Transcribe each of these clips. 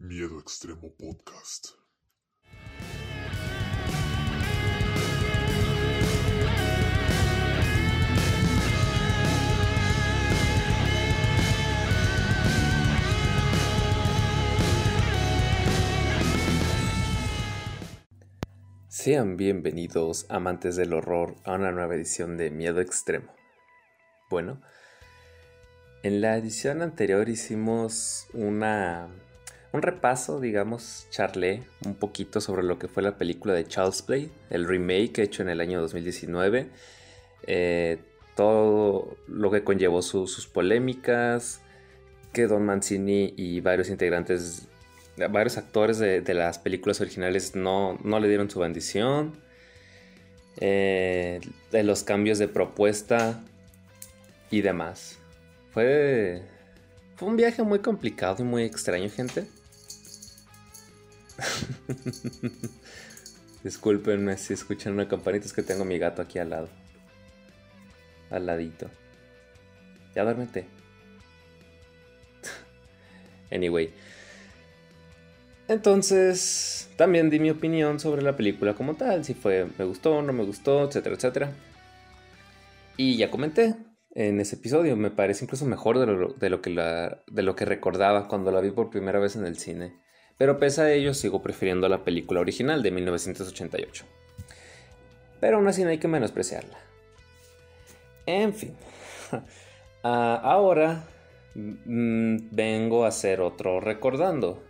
Miedo Extremo Podcast. Sean bienvenidos, amantes del horror, a una nueva edición de Miedo Extremo. Bueno, en la edición anterior hicimos una, un repaso, digamos, charlé un poquito sobre lo que fue la película de Child's Play, el remake hecho en el año 2019, eh, todo lo que conllevó sus polémicas, que Don Mancini y varios integrantes, varios actores de, de las películas originales no, no, le dieron su bendición, eh, de los cambios de propuesta y demás. Fue, fue un viaje muy complicado y muy extraño, gente. Disculpenme si escuchan una campanita, es que tengo mi gato aquí al lado. Al ladito. Ya duérmete. anyway. Entonces, también di mi opinión sobre la película como tal, si fue me gustó, no me gustó, etcétera, etcétera. Y ya comenté en ese episodio, me parece incluso mejor de lo, de lo, que, la, de lo que recordaba cuando la vi por primera vez en el cine. Pero pese a ello, sigo prefiriendo la película original de 1988. Pero aún así no hay que menospreciarla. En fin. Uh, ahora mmm, vengo a hacer otro recordando.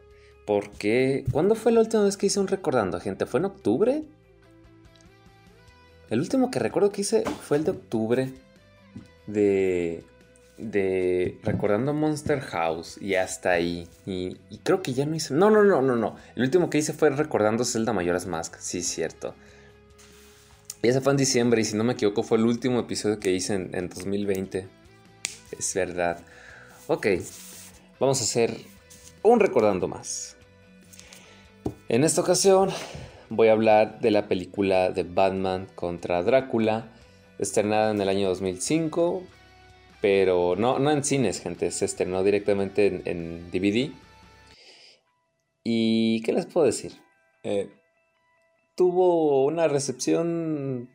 Porque, ¿cuándo fue la última vez que hice un recordando, gente? ¿Fue en octubre? El último que recuerdo que hice fue el de octubre de, de recordando Monster House y hasta ahí. Y, creo que ya no hice. No, no, no, no, no. El último que hice fue recordando Zelda Mayoras Mask. Sí, cierto. Y ese fue en diciembre y si no me equivoco fue el último episodio que hice en, en 2020. Es verdad. Ok, vamos a hacer un recordando más. En esta ocasión voy a hablar de la película de Batman contra Drácula, estrenada en el año 2005, pero no, no en cines, gente, se estrenó directamente en, en DVD. ¿Y qué les puedo decir? Eh, tuvo una recepción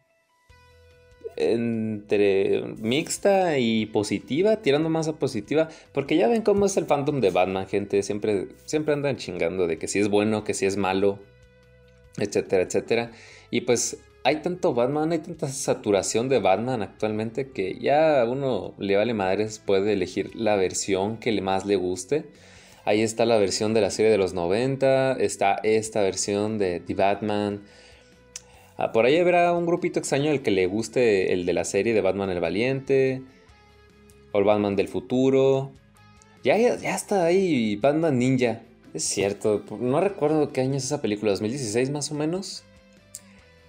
entre mixta y positiva, tirando más a positiva, porque ya ven cómo es el fandom de Batman, gente, siempre, siempre andan chingando de que si es bueno, que si es malo, etcétera, etcétera. Y pues hay tanto Batman, hay tanta saturación de Batman actualmente que ya uno le vale madres, puede elegir la versión que más le guste. Ahí está la versión de la serie de los 90, está esta versión de The Batman. Ah, por ahí habrá un grupito extraño al que le guste el de la serie de Batman el Valiente. O el Batman del futuro. Ya, ya, ya está ahí Batman Ninja. Es cierto, no recuerdo qué año es esa película, 2016 más o menos.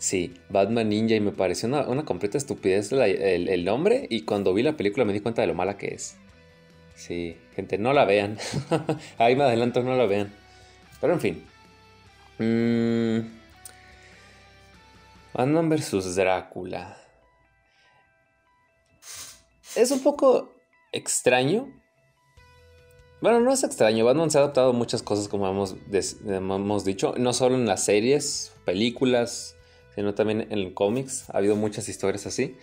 Sí, Batman Ninja y me pareció una, completa estupidez el, el, nombre y cuando vi la película me di cuenta de lo mala que es. Sí, gente, no la vean. Ahí me adelanto, no la vean. Pero en fin. Mmm... Batman vs. Drácula. Es un poco extraño. Bueno, no es extraño. Batman se ha adaptado a muchas cosas, como hemos, hemos dicho. No solo en las series, películas, sino también en cómics. Ha habido muchas historias así.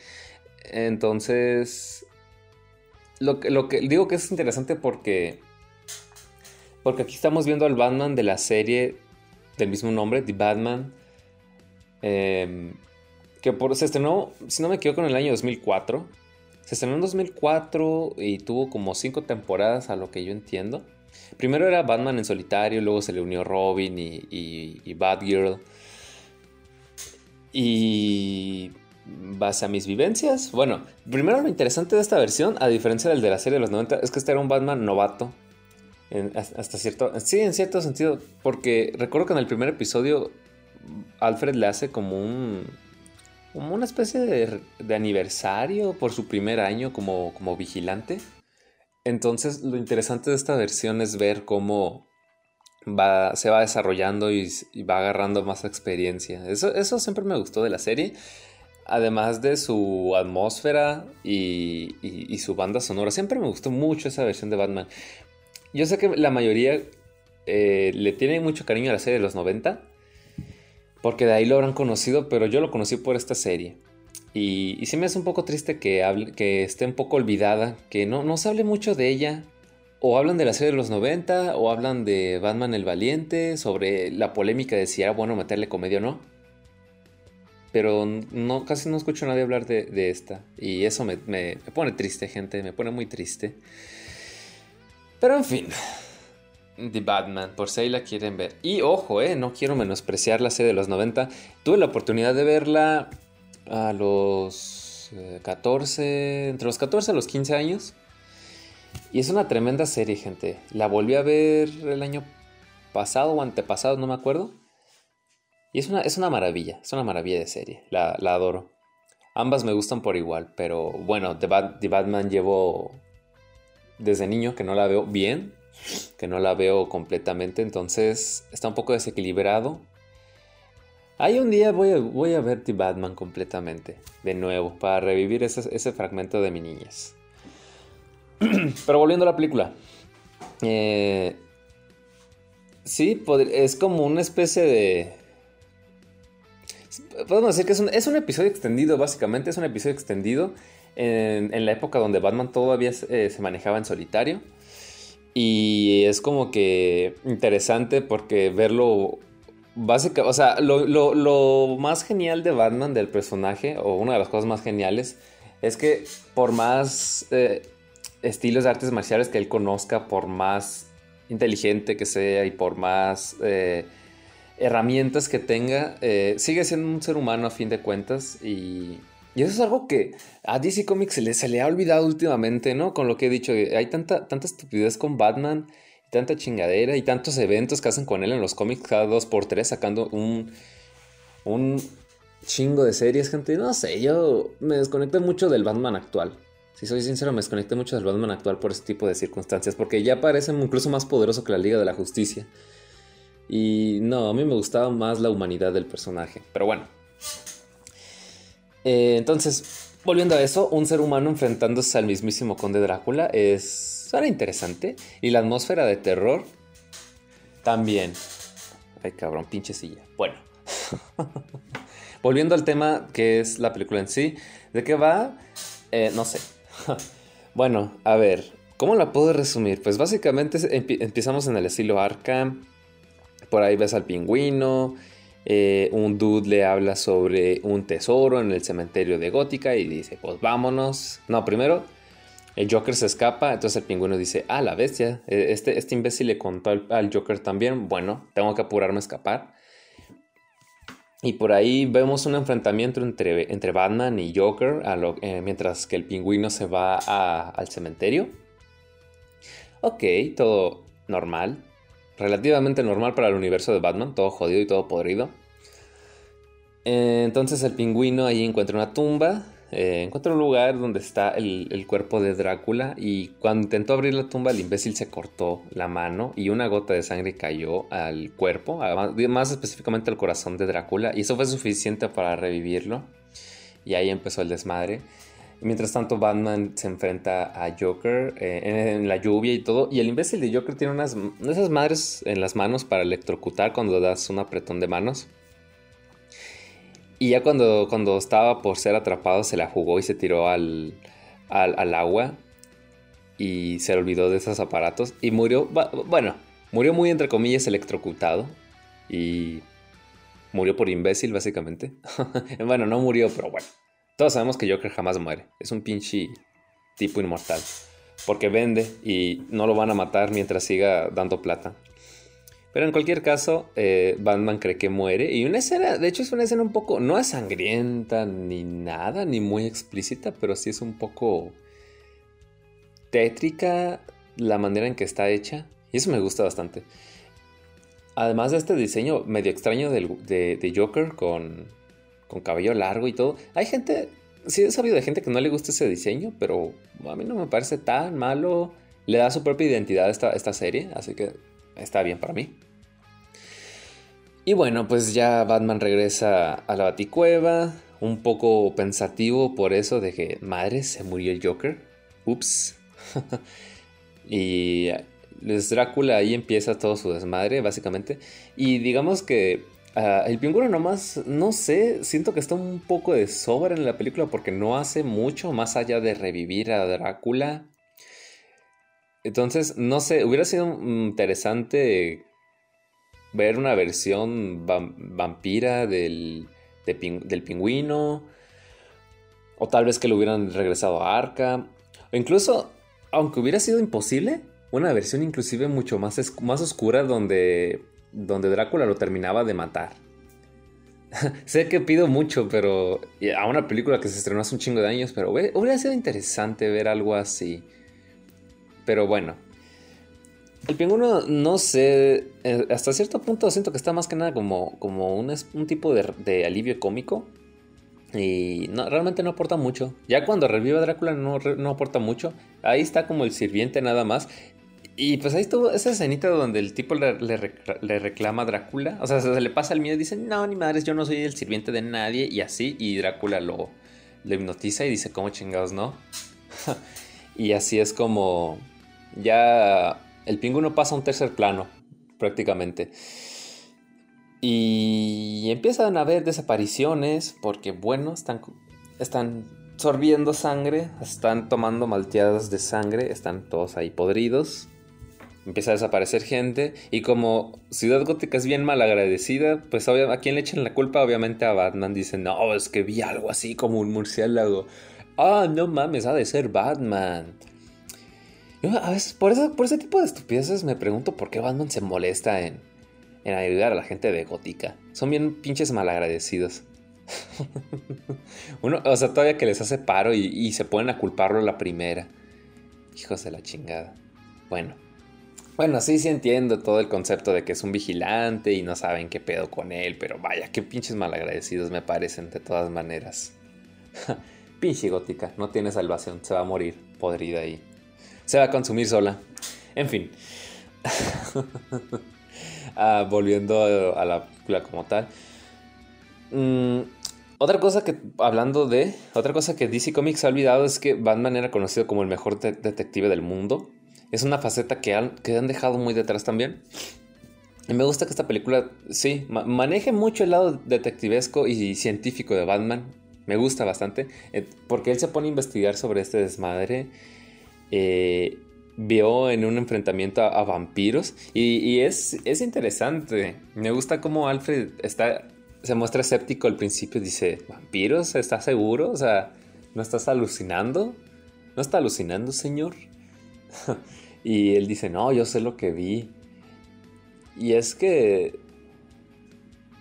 Entonces, lo que, lo que digo que es interesante porque. Porque aquí estamos viendo al Batman de la serie del mismo nombre, The Batman. Eh, que por, se estrenó, si no me equivoco, en el año 2004. Se estrenó en 2004 y tuvo como cinco temporadas a lo que yo entiendo. Primero era Batman en solitario, luego se le unió Robin y, y, y Batgirl. Y base a mis vivencias, bueno, primero lo interesante de esta versión, a diferencia del de la serie de los 90, es que este era un Batman novato. En, hasta cierto, sí, en cierto sentido, porque recuerdo que en el primer episodio Alfred le hace como un. como una especie de, de aniversario por su primer año como, como, vigilante. Entonces, lo interesante de esta versión es ver cómo se va desarrollando y, va agarrando más experiencia. Eso, eso, siempre me gustó de la serie. Además de su atmósfera y, su banda sonora. Siempre me gustó mucho esa versión de Batman. Yo sé que la mayoría eh, le tiene mucho cariño a la serie de los 90. Porque de ahí lo habrán conocido, pero yo lo conocí por esta serie. Y, y sí me hace un poco triste que, hable, que esté un poco olvidada, que no, no se hable mucho de ella. O hablan de la serie de los 90, o hablan de Batman el Valiente, sobre la polémica de si era bueno meterle comedia o no. Pero casi no escucho a nadie hablar de, esta. Y eso me, pone triste, gente, me pone muy triste. Pero en fin, The Batman, por si ahí la quieren ver. Y ojo, eh, no quiero menospreciar la serie de los 90. Tuve la oportunidad de verla a los 14, eh, entre los 14 a los 15 años. Y es una tremenda serie, gente. La volví a ver el año pasado o antepasado, no me acuerdo. Y es una, es una maravilla, es una maravilla de serie. La, adoro. Ambas me gustan por igual, pero bueno, The, Batman llevo desde niño que no la veo bien, que no la veo completamente, entonces está un poco desequilibrado. Ahí un día voy a, voy a ver The Batman completamente, de nuevo, para revivir ese, ese fragmento de mi niñez. Pero volviendo a la película. Eh, sí, es como una especie de... Podemos decir que es un, episodio extendido, básicamente, es un episodio extendido en, la época donde Batman todavía eh, se manejaba en solitario. Y es como que interesante porque verlo básicamente, o sea, lo, más genial de Batman, del personaje, o una de las cosas más geniales, es que por más eh, estilos de artes marciales que él conozca, por más inteligente que sea y por más eh, herramientas que tenga, eh, sigue siendo un ser humano a fin de cuentas y y eso es algo que a DC Comics se le, ha olvidado últimamente, ¿no? Con lo que he dicho, hay tanta, tanta estupidez con Batman, tanta chingadera y tantos eventos que hacen con él en los cómics cada dos por tres sacando un, un chingo de series, gente. No sé, yo me desconecté mucho del Batman actual. Si soy sincero, me desconecté mucho del Batman actual por este tipo de circunstancias, porque ya parece incluso más poderoso que la Liga de la Justicia. Y no, a mí me gustaba más la humanidad del personaje. Pero bueno, eh, entonces, volviendo a eso, un ser humano enfrentándose al mismísimo conde Drácula es... suena interesante. Y la atmósfera de terror también. Ay, cabrón, pinche silla. Bueno. Volviendo al tema que es la película en sí. ¿De qué va? Eh, no sé. bueno, a ver. ¿Cómo la puedo resumir? Pues básicamente empezamos en el estilo Arkham. Por ahí ves al pingüino. Eh, un dude le habla sobre un tesoro en el cementerio de Gótica y dice, pues vámonos. No, primero el Joker se escapa, entonces el pingüino dice, ah, la bestia, e, este, este imbécil le contó al, Joker también, bueno, tengo que apurarme a escapar. Y por ahí vemos un enfrentamiento entre, entre Batman y Joker eh, mientras que el pingüino se va al cementerio. Ok, todo normal relativamente normal para el universo de Batman, todo jodido y todo podrido. Eh, entonces el pingüino ahí encuentra una tumba, eh, encuentra un lugar donde está el, cuerpo de Drácula y cuando intentó abrir la tumba el imbécil se cortó la mano y una gota de sangre cayó al cuerpo, más específicamente al corazón de Drácula y eso fue suficiente para revivirlo y ahí empezó el desmadre. Mientras tanto, Batman se enfrenta a Joker eh, en, la lluvia y todo. Y el imbécil de Joker tiene unas esas madres en las manos para electrocutar cuando das un apretón de manos. Y ya cuando, cuando estaba por ser atrapado, se la jugó y se tiró al, al, agua. Y se olvidó de esos aparatos. Y murió, bueno, murió muy entre comillas electrocutado. Y murió por imbécil, básicamente. bueno, no murió, pero bueno. Todos sabemos que Joker jamás muere. Es un pinche tipo inmortal. Porque vende y no lo van a matar mientras siga dando plata. Pero en cualquier caso, eh, Batman cree que muere. Y una escena, de hecho es una escena un poco, no es sangrienta ni nada, ni muy explícita, pero sí es un poco tétrica la manera en que está hecha. Y eso me gusta bastante. Además de este diseño medio extraño de Joker con con cabello largo y todo. Hay gente, sí he sabido de gente que no le gusta ese diseño, pero a mí no me parece tan malo. Le da su propia identidad a esta, esta serie, así que está bien para mí. Y bueno, pues ya Batman regresa a la Baticueva, un poco pensativo por eso de que, madre, se murió el Joker. Ups. y Les Drácula ahí empieza todo su desmadre, básicamente. Y digamos que ah, el pingüino nomás, no sé, siento que está un poco de sobra en la película porque no hace mucho más allá de revivir a Drácula. Entonces, no sé, hubiera sido interesante ver una versión vampira del, del pingüino. O tal vez que lo hubieran regresado a Arca. O incluso, aunque hubiera sido imposible, una versión inclusive mucho más, más oscura donde, donde Drácula lo terminaba de matar. sé que pido mucho, pero a una película que se estrenó hace un chingo de años, pero hubiera sido interesante ver algo así. Pero bueno. El pingüino, no sé, eh, hasta cierto punto siento que está más que nada como, como un, tipo de, alivio cómico. Y realmente no aporta mucho. Ya cuando revive Drácula no, no aporta mucho. Ahí está como el sirviente nada más. Y pues ahí estuvo esa escenita donde el tipo le, reclama a Drácula. O sea, se le pasa el miedo y dice, no, ni madres, yo no soy el sirviente de nadie. Y así, y Drácula lo, lo hipnotiza y dice, ¿cómo chingados no? y así es como ya el pingüino pasa a un tercer plano, prácticamente. Y empiezan a haber desapariciones porque, bueno, están, están sorbiendo sangre, están tomando malteadas de sangre, están todos ahí podridos. Empieza a desaparecer gente y como Ciudad Gótica es bien mal agradecida, pues a quién le echan la culpa, obviamente a Batman. Dicen, no, es que vi algo así como un murciélago. Ah, no mames, ha de ser Batman a veces, por, por ese tipo de estupideces me pregunto por qué Batman se molesta en, en ayudar a la gente de Gótica. Son bien pinches malagradecidos. Uno, o sea, todavía que les hace paro y, se ponen a culparlo la primera. Hijos de la chingada. Bueno. Bueno, sí, sí entiendo todo el concepto de que es un vigilante y no saben qué pedo con él, pero vaya, qué pinches malagradecidos me parecen de todas maneras. Pinche gótica, no tiene salvación, se va a morir podrida ahí se va a consumir sola. En fin. Ah, volviendo a, la película como tal. Mm, otra cosa que, hablando de, otra cosa que DC Comics ha olvidado es que Batman era conocido como el mejor detective del mundo. Es una faceta que han, que han dejado muy detrás también. Y me gusta que esta película, sí, maneje mucho el lado detectivesco y científico de Batman. Me gusta bastante, eh, porque él se pone a investigar sobre este desmadre eh, vio en un enfrentamiento a, vampiros y, es, es, interesante. Me gusta cómo Alfred está, se muestra escéptico al principio. Dice, ¿vampiros? ¿Estás seguro? O sea, ¿no estás alucinando? ¿No está alucinando, señor? y él dice, no, yo sé lo que vi. Y es que...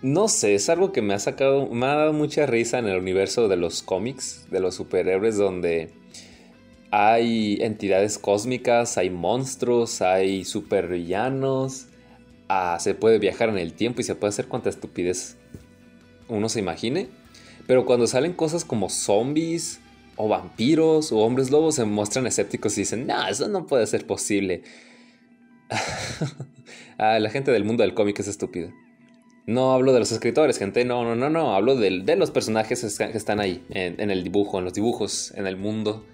No sé, es algo que me ha sacado, me ha dado mucha risa en el universo de los cómics, de los superhéroes, donde hay entidades cósmicas, hay monstruos, hay supervillanos. Ah, se puede viajar en el tiempo y se puede hacer cuanta estupidez uno se imagine. Pero cuando salen cosas como zombies o vampiros o hombres lobos se muestran escépticos y dicen, no, eso no puede ser posible. ah, la gente del mundo del cómic es estúpida. No hablo de los escritores, gente, no, no, no, no, hablo de, de los personajes que están ahí, en el dibujo, en los dibujos, en el mundo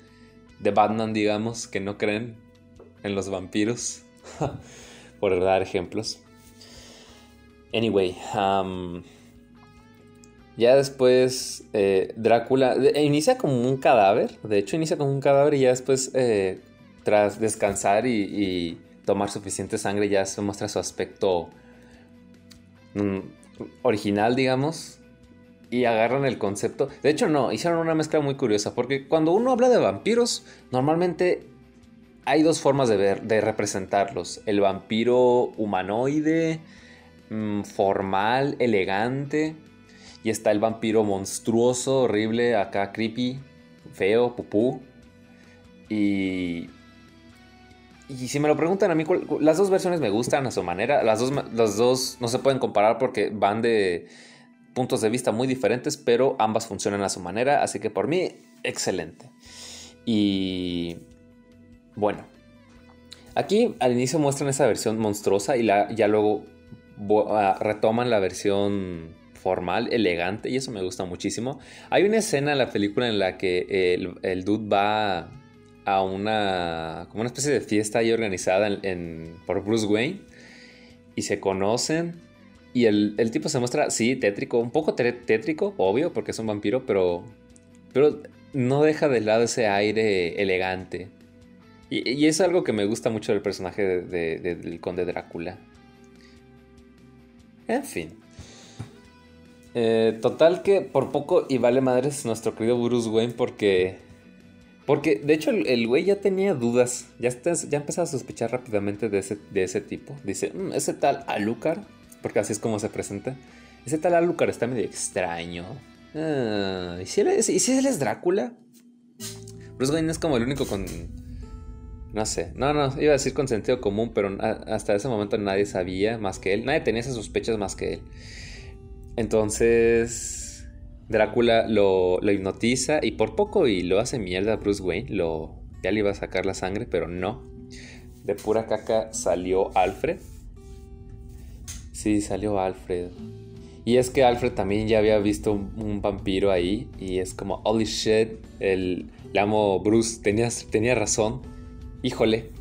de Batman, digamos, que no creen en los vampiros, por dar ejemplos. Anyway, um, ya después eh, Drácula inicia como un cadáver, de hecho inicia como un cadáver y ya después, eh, tras descansar y, tomar suficiente sangre, ya se muestra su aspecto mm, original, digamos, y agarran el concepto. De hecho, no, hicieron una mezcla muy curiosa, porque cuando uno habla de vampiros, normalmente hay dos formas de ver, de representarlos. El vampiro humanoide, mm, formal, elegante, y está el vampiro monstruoso, horrible, acá creepy, feo, pupú. Y y si me lo preguntan a mí, las dos versiones me gustan a su manera. Las dos, las dos no se pueden comparar porque van de, puntos de vista muy diferentes, pero ambas funcionan a su manera, así que por mí, excelente. Y bueno, aquí al inicio muestran esa versión monstruosa y la, ya luego ah, retoman la versión formal, elegante, y eso me gusta muchísimo. Hay una escena en la película en la que el, el dude va a una, como una especie de fiesta ahí organizada por Bruce Wayne y se conocen. Y el, tipo se muestra, sí, tétrico, un poco tétrico, obvio, porque es un vampiro, pero, pero no deja de lado ese aire elegante. Y, es algo que me gusta mucho del personaje del conde Drácula. En fin. Eh, total que por poco y vale madres nuestro querido Bruce Wayne porque... Porque de hecho el, güey ya tenía dudas, ya, ya empezaba a sospechar rápidamente de ese, de ese tipo. Dice, mm, ese tal Alucard, porque así es como se presenta. Ese tal Alucard está medio extraño. Ah, ¿y, si él es, ¿Y si él es Drácula? Bruce Wayne es como el único con... No sé, no, no, iba a decir con sentido común, pero hasta ese momento nadie sabía más que él. Nadie tenía esas sospechas más que él. Entonces, Drácula lo, hipnotiza y por poco y lo hace mierda a Bruce Wayne. Lo, ya le iba a sacar la sangre, pero no. De pura caca salió Alfred. Sí, salió Alfred. Y es que Alfred también ya había visto un, vampiro ahí. Y es como, holy shit, el, amo Bruce, tenía razón. Híjole.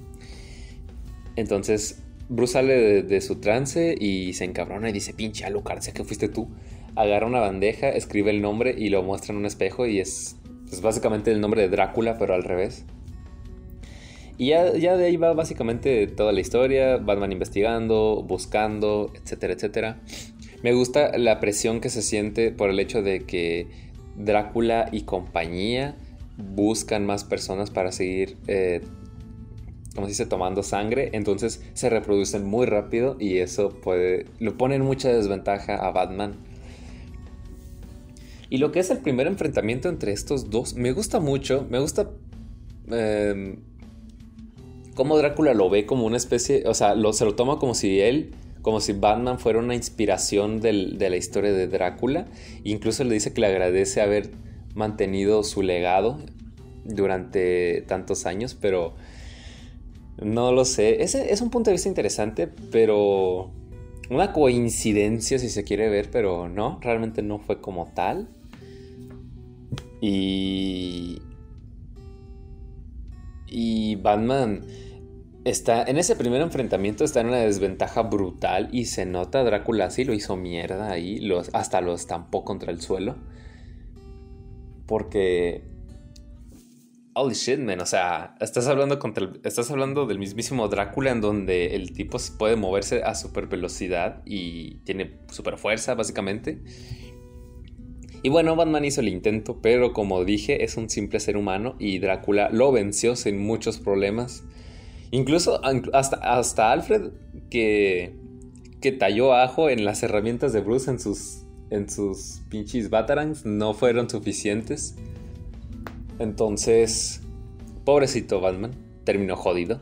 Entonces Bruce sale de, su trance y se encabrona y dice, pinche Alucard, sé que fuiste tú. Agarra una bandeja, escribe el nombre y lo muestra en un espejo y es, básicamente el nombre de Drácula, pero al revés. Y ya, ya, de ahí va básicamente toda la historia, Batman investigando, buscando, etcétera, etcétera. Me gusta la presión que se siente por el hecho de que Drácula y compañía buscan más personas para seguir eh, como se dice, tomando sangre, entonces se reproducen muy rápido y eso puede, lo pone en mucha desventaja a Batman. Y lo que es el primer enfrentamiento entre estos dos, me gusta mucho, me gusta eh, cómo Drácula lo ve como una especie, o sea, se lo toma como si él, como si Batman fuera una inspiración de la historia de Drácula, incluso le dice que le agradece haber mantenido su legado durante tantos años, pero no lo sé. Es un punto de vista interesante, pero una coincidencia si se quiere ver, pero no, realmente no fue como tal. Y... Y Batman está en ese primer enfrentamiento está en una desventaja brutal y se nota Drácula así lo hizo mierda ahí, hasta lo estampó contra el suelo. Porque holy shit, man. O sea, estás hablando, contra estás hablando del mismísimo Drácula en donde el tipo puede moverse a super velocidad y tiene super fuerza, básicamente. Y bueno, Batman hizo el intento, pero como dije, es un simple ser humano y Drácula lo venció sin muchos problemas. Incluso hasta, hasta Alfred, que, que talló ajo en las herramientas de Bruce en sus, en sus pinches Batarangs, no fueron suficientes. Entonces, pobrecito Batman, terminó jodido.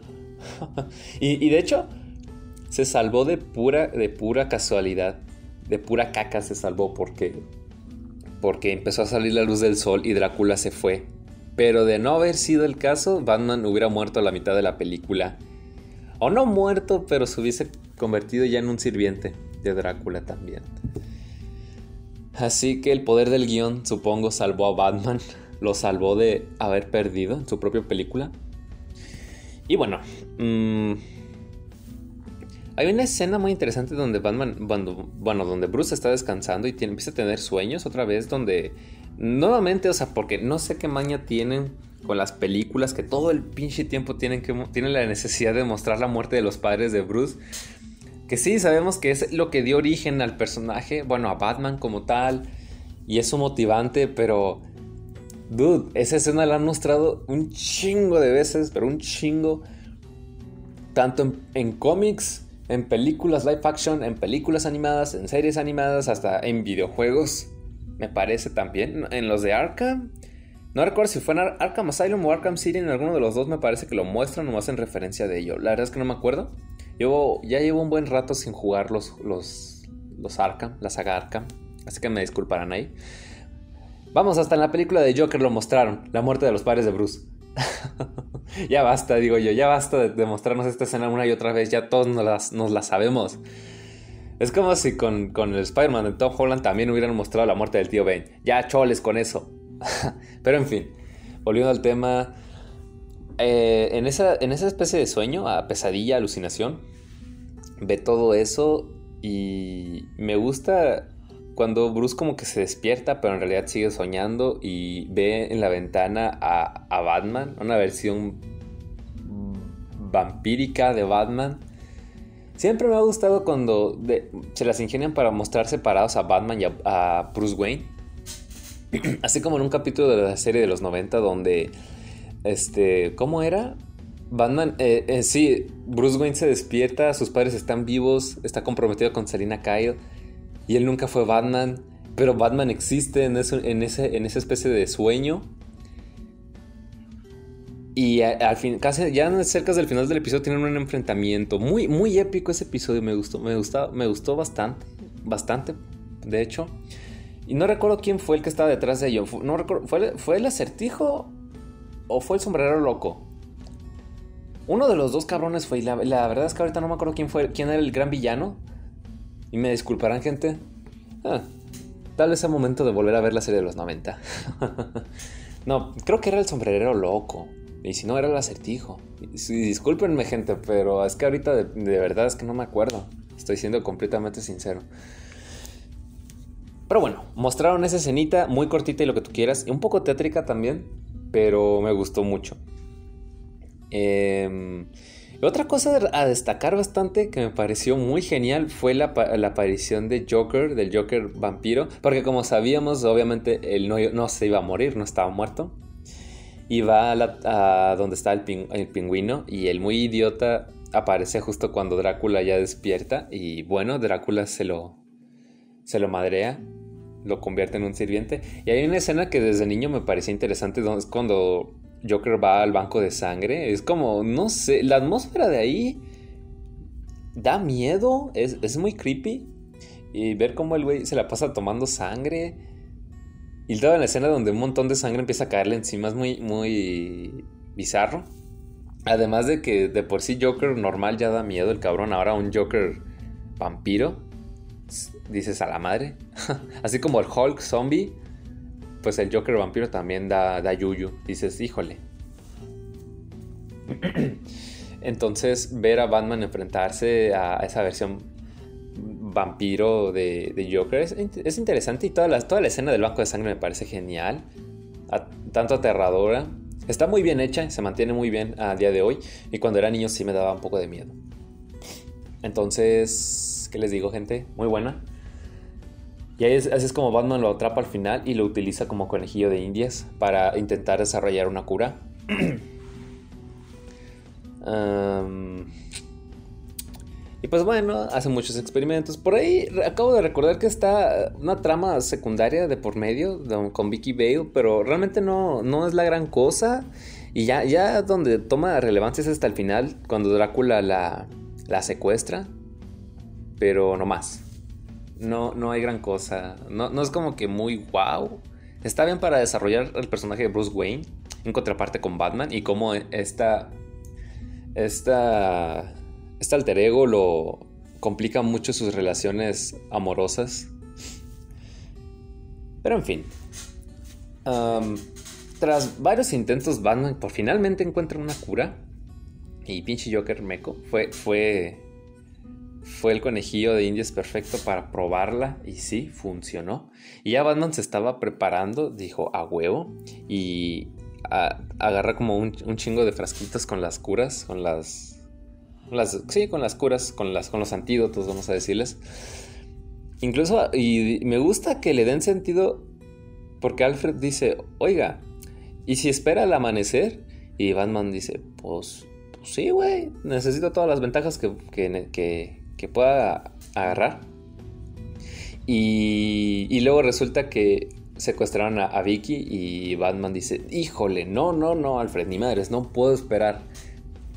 y, de hecho, se salvó de pura, de pura casualidad. De pura caca se salvó porque, porque empezó a salir la luz del sol y Drácula se fue. Pero de no haber sido el caso, Batman hubiera muerto a la mitad de la película. O no muerto, pero se hubiese convertido ya en un sirviente de Drácula también. Así que el poder del guion, supongo, salvó a Batman lo salvó de haber perdido en su propia película. Y bueno, mm, hay una escena muy interesante donde Batman, bueno, donde Bruce está descansando y tiene, empieza a tener sueños otra vez, donde nuevamente, o sea, porque no sé qué maña tienen con las películas que todo el pinche tiempo tienen, que, tienen la necesidad de mostrar la muerte de los padres de Bruce. Que sí, sabemos que es lo que dio origen al personaje, bueno, a Batman como tal, y es su motivante, pero Dude, esa escena la han mostrado un chingo de veces, pero un chingo. Tanto en, cómics, en películas live action, en películas animadas, en series animadas, hasta en videojuegos. Me parece también. En los de Arkham. No recuerdo si fue en Arkham Asylum o Arkham City. En alguno de los dos me parece que lo muestran o hacen referencia de ello. La verdad es que no me acuerdo. Yo ya llevo un buen rato sin jugar los, los, los Arkham, la saga Arkham. Así que me disculparán ahí. Vamos, hasta en la película de Joker lo mostraron, la muerte de los padres de Bruce. ya basta, digo yo, ya basta de, mostrarnos esta escena una y otra vez, ya todos nos, la sabemos. Es como si con, el Spider-Man de Tom Holland también hubieran mostrado la muerte del tío Ben. Ya choles con eso. Pero en fin, volviendo al tema. eh, en, esa, en esa especie de sueño, a pesadilla, alucinación, ve todo eso y me gusta cuando Bruce como que se despierta, pero en realidad sigue soñando y ve en la ventana a, a Batman, una versión vampírica de Batman. Siempre me ha gustado cuando se las ingenian para mostrar separados a Batman y a, Bruce Wayne. Así como en un capítulo de la serie de los 90 donde, este, ¿cómo era? Batman, eh, eh, sí, Bruce Wayne se despierta, sus padres están vivos, está comprometido con Selina Kyle y él nunca fue Batman, pero Batman existe en, en, ese, en esa especie de sueño y al fin, casi ya cerca del final del episodio tienen un enfrentamiento muy, muy épico ese episodio. Me gustó, me gustó, me gustó bastante, bastante, de hecho. Y no recuerdo quién fue el que estaba detrás de ellos. No recuerdo, ¿fue, ¿fue el acertijo o fue el sombrero loco? Uno de los dos cabrones fue. Y la, verdad es que ahorita no me acuerdo quién fue, quién era el gran villano. Y me disculparán, gente. Ah, tal vez sea momento de volver a ver la serie de los 90. no, creo que era el sombrerero loco. Y si no, era el acertijo. discúlpenme, gente, pero es que ahorita de, verdad es que no me acuerdo. Estoy siendo completamente sincero. Pero bueno, mostraron esa escenita muy cortita y lo que tú quieras. Y un poco tétrica también, pero me gustó mucho. Em, otra cosa a destacar bastante que me pareció muy genial fue la, aparición de Joker, del Joker vampiro. Porque como sabíamos, obviamente él no se iba a morir, no estaba muerto y va a, donde está el, pingüino y el muy idiota aparece justo cuando Drácula ya despierta y bueno, Drácula se lo, se lo madrea, lo convierte en un sirviente. Y hay una escena que desde niño me parecía interesante, es cuando Joker va al banco de sangre, es como, no sé, la atmósfera de ahí da miedo, es, es muy creepy. Y ver cómo el güey se la pasa tomando sangre y toda la escena donde un montón de sangre empieza a caerle encima es muy, muy bizarro. Además de que de por sí Joker normal ya da miedo el cabrón, ahora un Joker vampiro, dices a la madre. Así como el Hulk zombie, pues el Joker vampiro también da, da yuyu, dices, híjole. Entonces ver a Batman enfrentarse a esa versión vampiro de, Joker es, interesante y toda la, toda la escena del banco de sangre me parece genial, tanto aterradora. Está muy bien hecha, se mantiene muy bien a día de hoy y cuando era niño sí me daba un poco de miedo. Entonces, ¿qué les digo gente? Muy buena. Y así es como Batman lo atrapa al final y lo utiliza como conejillo de indias para intentar desarrollar una cura. Y pues bueno, hace muchos experimentos. Por ahí acabo de recordar que está una trama secundaria de por medio con Vicky Bale, pero realmente no, no es la gran cosa. Y ya, ya donde toma relevancia es hasta el final, cuando Drácula la, la secuestra. Pero no más. No, no hay gran cosa. No, no es como que muy wow. Está bien para desarrollar el personaje de Bruce Wayne en contraparte con Batman y cómo esta. Esta este alter ego lo complica mucho sus relaciones amorosas. Pero en fin. tras varios intentos, Batman por finalmente encuentra una cura. Y pinche Joker Meco fue, fue, fue el conejillo de indias perfecto para probarla. Y sí, funcionó. Y ya Batman se estaba preparando, dijo a huevo. Y agarra como un, un chingo de frasquitos con las curas, con las sí, con las curas, con, las, con los antídotos, vamos a decirles. Incluso, y me gusta que le den sentido porque Alfred dice, oiga, ¿y si espera el amanecer? Y Batman dice, pues, pues sí, güey, necesito todas las ventajas que, que, pueda agarrar. Y, y, luego resulta que secuestraron a, a, Vicky y Batman dice, híjole, no, no, no, Alfred, ni madres, no puedo esperar.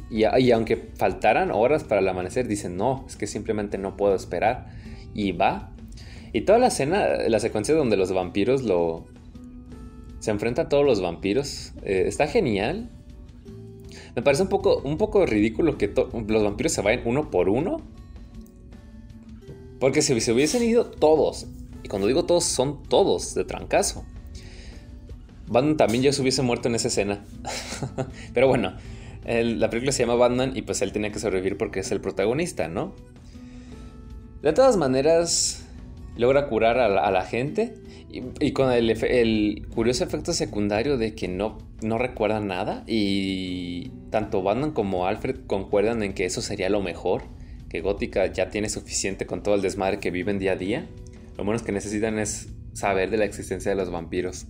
Y, aunque faltaran horas para el amanecer, dicen, no, es que simplemente no puedo esperar. Y va. Y toda la escena, la secuencia donde los vampiros lo... Se enfrenta a todos los vampiros. Eh, está genial. Me parece un poco, un poco ridículo que los vampiros se vayan uno por uno. Porque si se hubiesen ido todos, y cuando digo todos, son todos de trancazo. Batman también ya se hubiese muerto en esa escena. Pero bueno, la película se llama Batman y pues él tiene que sobrevivir porque es el protagonista, ¿no? De todas maneras, logra curar a la, gente y, con el, curioso efecto secundario de que no, no recuerda nada y tanto Batman como Alfred concuerdan en que eso sería lo mejor, que Gótica ya tiene suficiente con todo el desmadre que viven día a día. Lo menos que necesitan es saber de la existencia de los vampiros.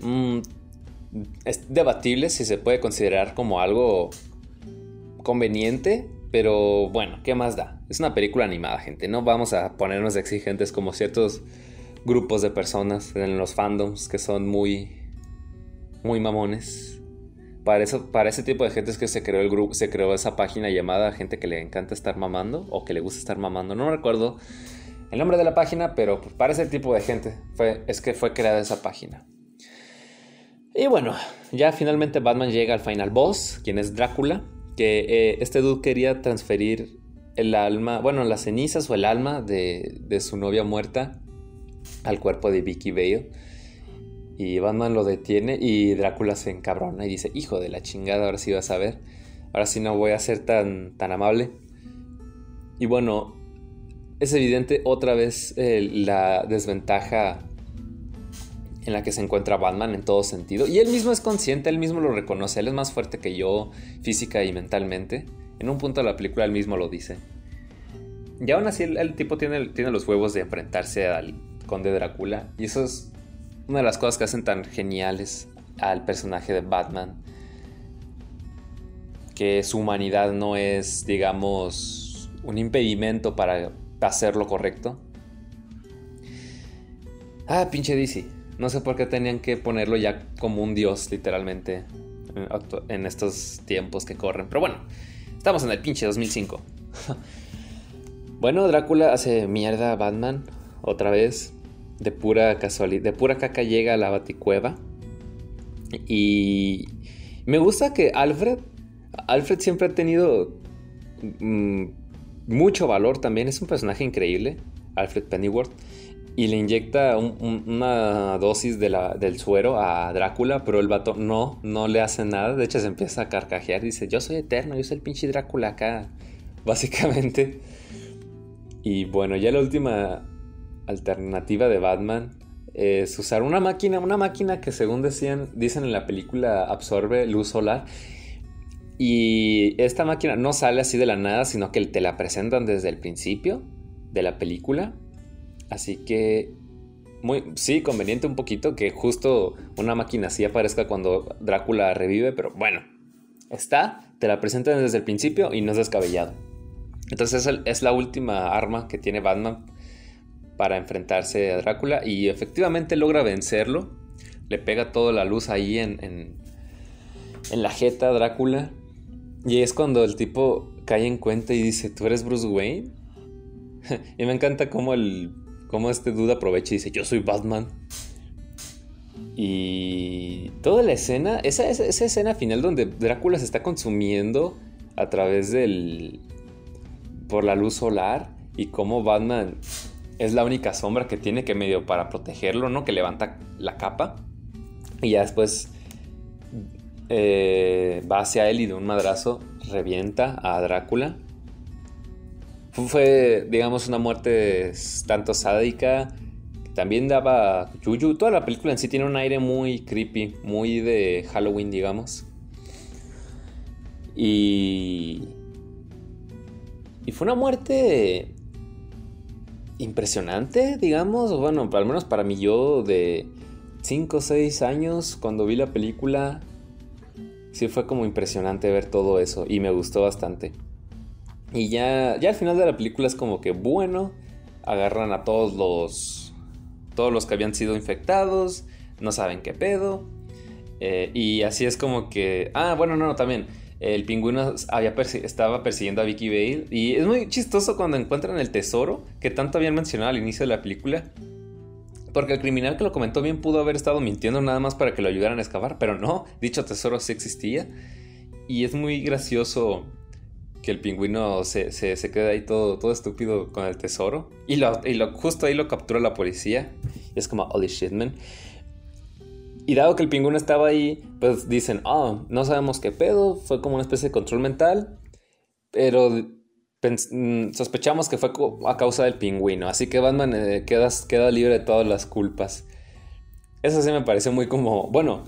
Mm, es debatible si se puede considerar como algo conveniente, pero bueno, ¿qué más da? Es una película animada, gente. No vamos a ponernos exigentes como ciertos grupos de personas en los fandoms que son muy, muy mamones. Para, eso, ese tipo de gente es que se creó el grupo, se creó esa página llamada gente que le encanta estar mamando o que le gusta estar mamando. No recuerdo el nombre de la página, pero para ese tipo de gente fue, es que fue creada esa página. Y bueno, ya finalmente Batman llega al final boss, quien es Drácula, que eh, este dude quería transferir el alma, bueno, las cenizas o el alma de, su novia muerta al cuerpo de Vicky Bale. Y Batman lo detiene y Drácula se encabrona y dice, hijo de la chingada, ahora sí vas a ver, ahora sí no voy a ser tan, tan amable. Y bueno, es evidente otra vez eh, la desventaja en la que se encuentra Batman en todo sentido. Y él mismo es consciente, él mismo lo reconoce, él es más fuerte que yo física y mentalmente. En un punto de la película él mismo lo dice. Y aún así el, tipo tiene, tiene los huevos de enfrentarse al conde Drácula. Y eso es una de las cosas que hacen tan geniales al personaje de Batman. Que su humanidad no es, digamos, un impedimento para hacer lo correcto. Ah, pinche DC. No sé por qué tenían que ponerlo ya como un dios, literalmente, en estos tiempos que corren. Pero bueno, estamos en el pinche 2005. bueno, Drácula hace mierda a Batman otra vez. De pura casualidad, de pura caca llega a la baticueva. Y me gusta que Alfred, Alfred siempre ha tenido mm, mucho valor también. Es un personaje increíble, Alfred Pennyworth y le inyecta una dosis del suero a Drácula, pero el vato no, no le hace nada. De hecho, se empieza a carcajear dice: Yo soy eterno, yo soy el pinche Drácula acá, básicamente. Y bueno, ya la última alternativa de Batman es usar una máquina, una máquina que según decían, dicen en la película absorbe luz solar. Y esta máquina no sale así de la nada, sino que te la presentan desde el principio de la película Así que, muy, sí, conveniente un poquito que justo una máquina así aparezca cuando Drácula revive, pero bueno, está, te la presentan desde el principio y no es descabellado. Entonces es, la última arma que tiene Batman para enfrentarse a Drácula y efectivamente logra vencerlo. Le pega toda la luz ahí en, en, en la jeta a Drácula. Y es cuando el tipo cae en cuenta y dice, ¿tú eres Bruce Wayne? y me encanta cómo el cómo este duda aprovecha y dice, yo soy Batman. Y toda la escena, esa, esa, escena final donde Drácula se está consumiendo a través del... por la luz solar y cómo Batman es la única sombra que tiene que medio para protegerlo, ¿no? Que levanta la capa y ya después eh, va hacia él y de un madrazo revienta a Drácula fue, digamos, una muerte tanto sádica, también daba yuyu. Toda la película en sí tiene un aire muy creepy, muy de Halloween, digamos. Y. Y fue una muerte impresionante, digamos. Bueno, al menos para mí, yo de 5 o 6 años, cuando vi la película, sí fue como impresionante ver todo eso y me gustó bastante. Y ya, ya al final de la película es como que bueno, agarran a todos los, todos los que habían sido infectados, no saben qué pedo. Eh, y así es como que, ah, bueno, no, no, también. El pingüino había estaba persiguiendo a Vicky Bale. Y es muy chistoso cuando encuentran el tesoro que tanto habían mencionado al inicio de la película. Porque el criminal que lo comentó bien pudo haber estado mintiendo nada más para que lo ayudaran a excavar. Pero no, dicho tesoro sí existía. Y es muy gracioso que el pingüino se, se, queda ahí todo, todo estúpido con el tesoro. Y, lo, justo ahí lo captura la policía. Y es como, holy shit, man. Y dado que el pingüino estaba ahí, pues dicen, oh, no sabemos qué pedo, fue como una especie de control mental, pero mm, sospechamos que fue a causa del pingüino, así que Batman eh, queda, queda libre de todas las culpas. Eso sí me parece muy como, bueno,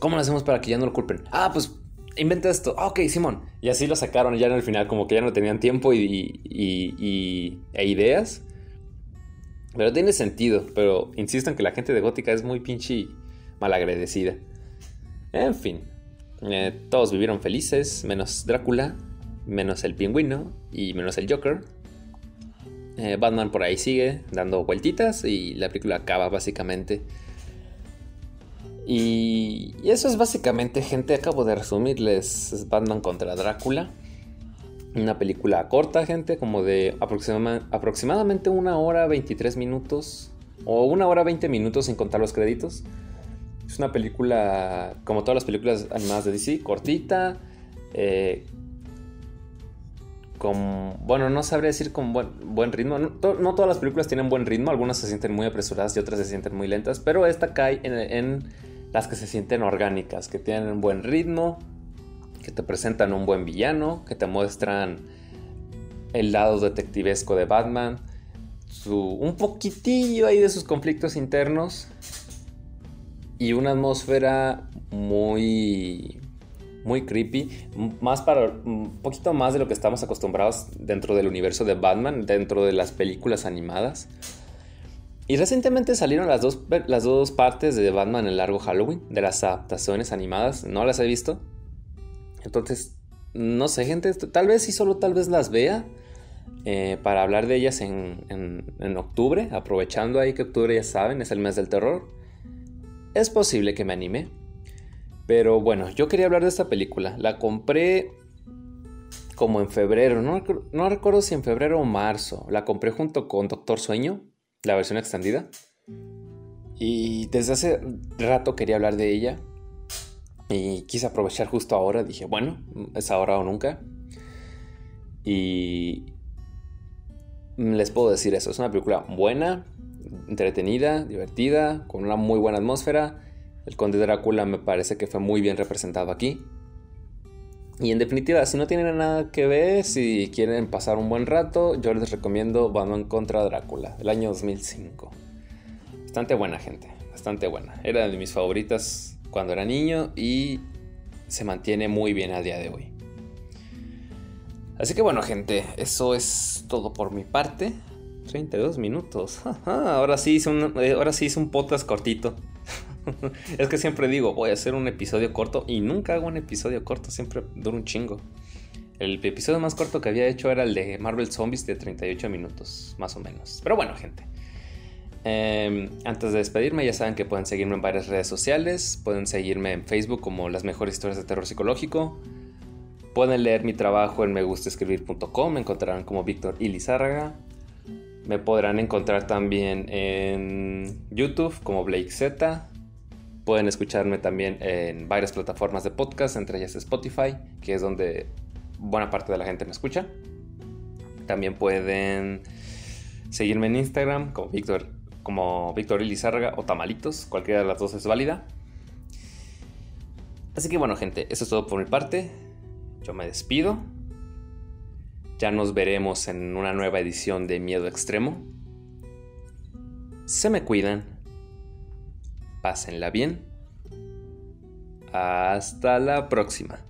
¿cómo lo hacemos para que ya no lo culpen? Ah, pues inventa esto. Ah, ok, Simón. Y así lo sacaron ya en el final, como que ya no tenían tiempo y, y, e ideas. Pero tiene sentido, pero insisto en que la gente de Gótica es muy pinche malagradecida. En fin, eh, todos vivieron felices, menos Drácula, menos el pingüino y menos el Joker. Eh, Batman por ahí sigue dando vueltitas y la película acaba básicamente. Y, eso es básicamente, gente, acabo de resumirles Batman contra Drácula. Una película corta, gente, como de aproximadamente una hora 23 minutos. O una hora 20 minutos sin contar los créditos. Es una película, como todas las películas animadas de DC, cortita. Eh, con, bueno, no sabría decir con buen, buen ritmo. No, todas las películas tienen buen ritmo. Algunas se sienten muy apresuradas y otras se sienten muy lentas. Pero esta cae en las que se sienten orgánicas, que tienen un buen ritmo, que te presentan un buen villano, que te muestran el lado detectivesco de Batman, un poquitillo ahí de sus conflictos internos y una atmósfera muy muy creepy, más para un poquito más de lo que estamos acostumbrados dentro del universo de Batman, dentro de las películas animadas. Y recientemente salieron las dos, las dos partes de Batman el largo Halloween, de las adaptaciones animadas. No las he visto. Entonces, no sé, gente. Tal vez sí, solo tal vez las vea. Eh, para hablar de ellas en, en, octubre. Aprovechando ahí que octubre ya saben, es el mes del terror. Es posible que me anime. Pero bueno, yo quería hablar de esta película. La compré como en febrero. No, no recuerdo si en febrero o marzo. La compré junto con Doctor Sueño la versión extendida. Y desde hace rato quería hablar de ella. Y quise aprovechar justo ahora. Dije, bueno, es ahora o nunca. Y les puedo decir eso. Es una película buena, entretenida, divertida, con una muy buena atmósfera. El conde Drácula me parece que fue muy bien representado aquí. Y en definitiva, si no tienen nada que ver, si quieren pasar un buen rato, yo les recomiendo Batman contra Drácula, del año 2005. Bastante buena gente, bastante buena. Era de mis favoritas cuando era niño y se mantiene muy bien a día de hoy. Así que bueno gente, eso es todo por mi parte. 32 minutos. ahora sí hice un, eh, ahora sí hice un podcast cortito. es que siempre digo, voy a hacer un episodio corto y nunca hago un episodio corto, siempre dura un chingo. El episodio más corto que había hecho era el de Marvel Zombies de 38 minutos, más o menos. Pero bueno, gente. Em, antes de despedirme, ya saben que pueden seguirme en varias redes sociales. Pueden seguirme en Facebook como Las Mejores Historias de Terror Psicológico. Pueden leer mi trabajo en megustescribir.com. Me encontrarán como Víctor Ilizárraga. Me podrán encontrar también en YouTube como Blake Z. Pueden escucharme también en varias plataformas de podcast, entre ellas Spotify, que es donde buena parte de la gente me escucha. También pueden seguirme en Instagram como Víctor, como Víctor o Tamalitos, cualquiera de las dos es válida. Así que bueno, gente, eso es todo por mi parte. Yo me despido. Ya nos veremos en una nueva edición de Miedo Extremo. Se me cuidan pásenla bien. Hasta la próxima.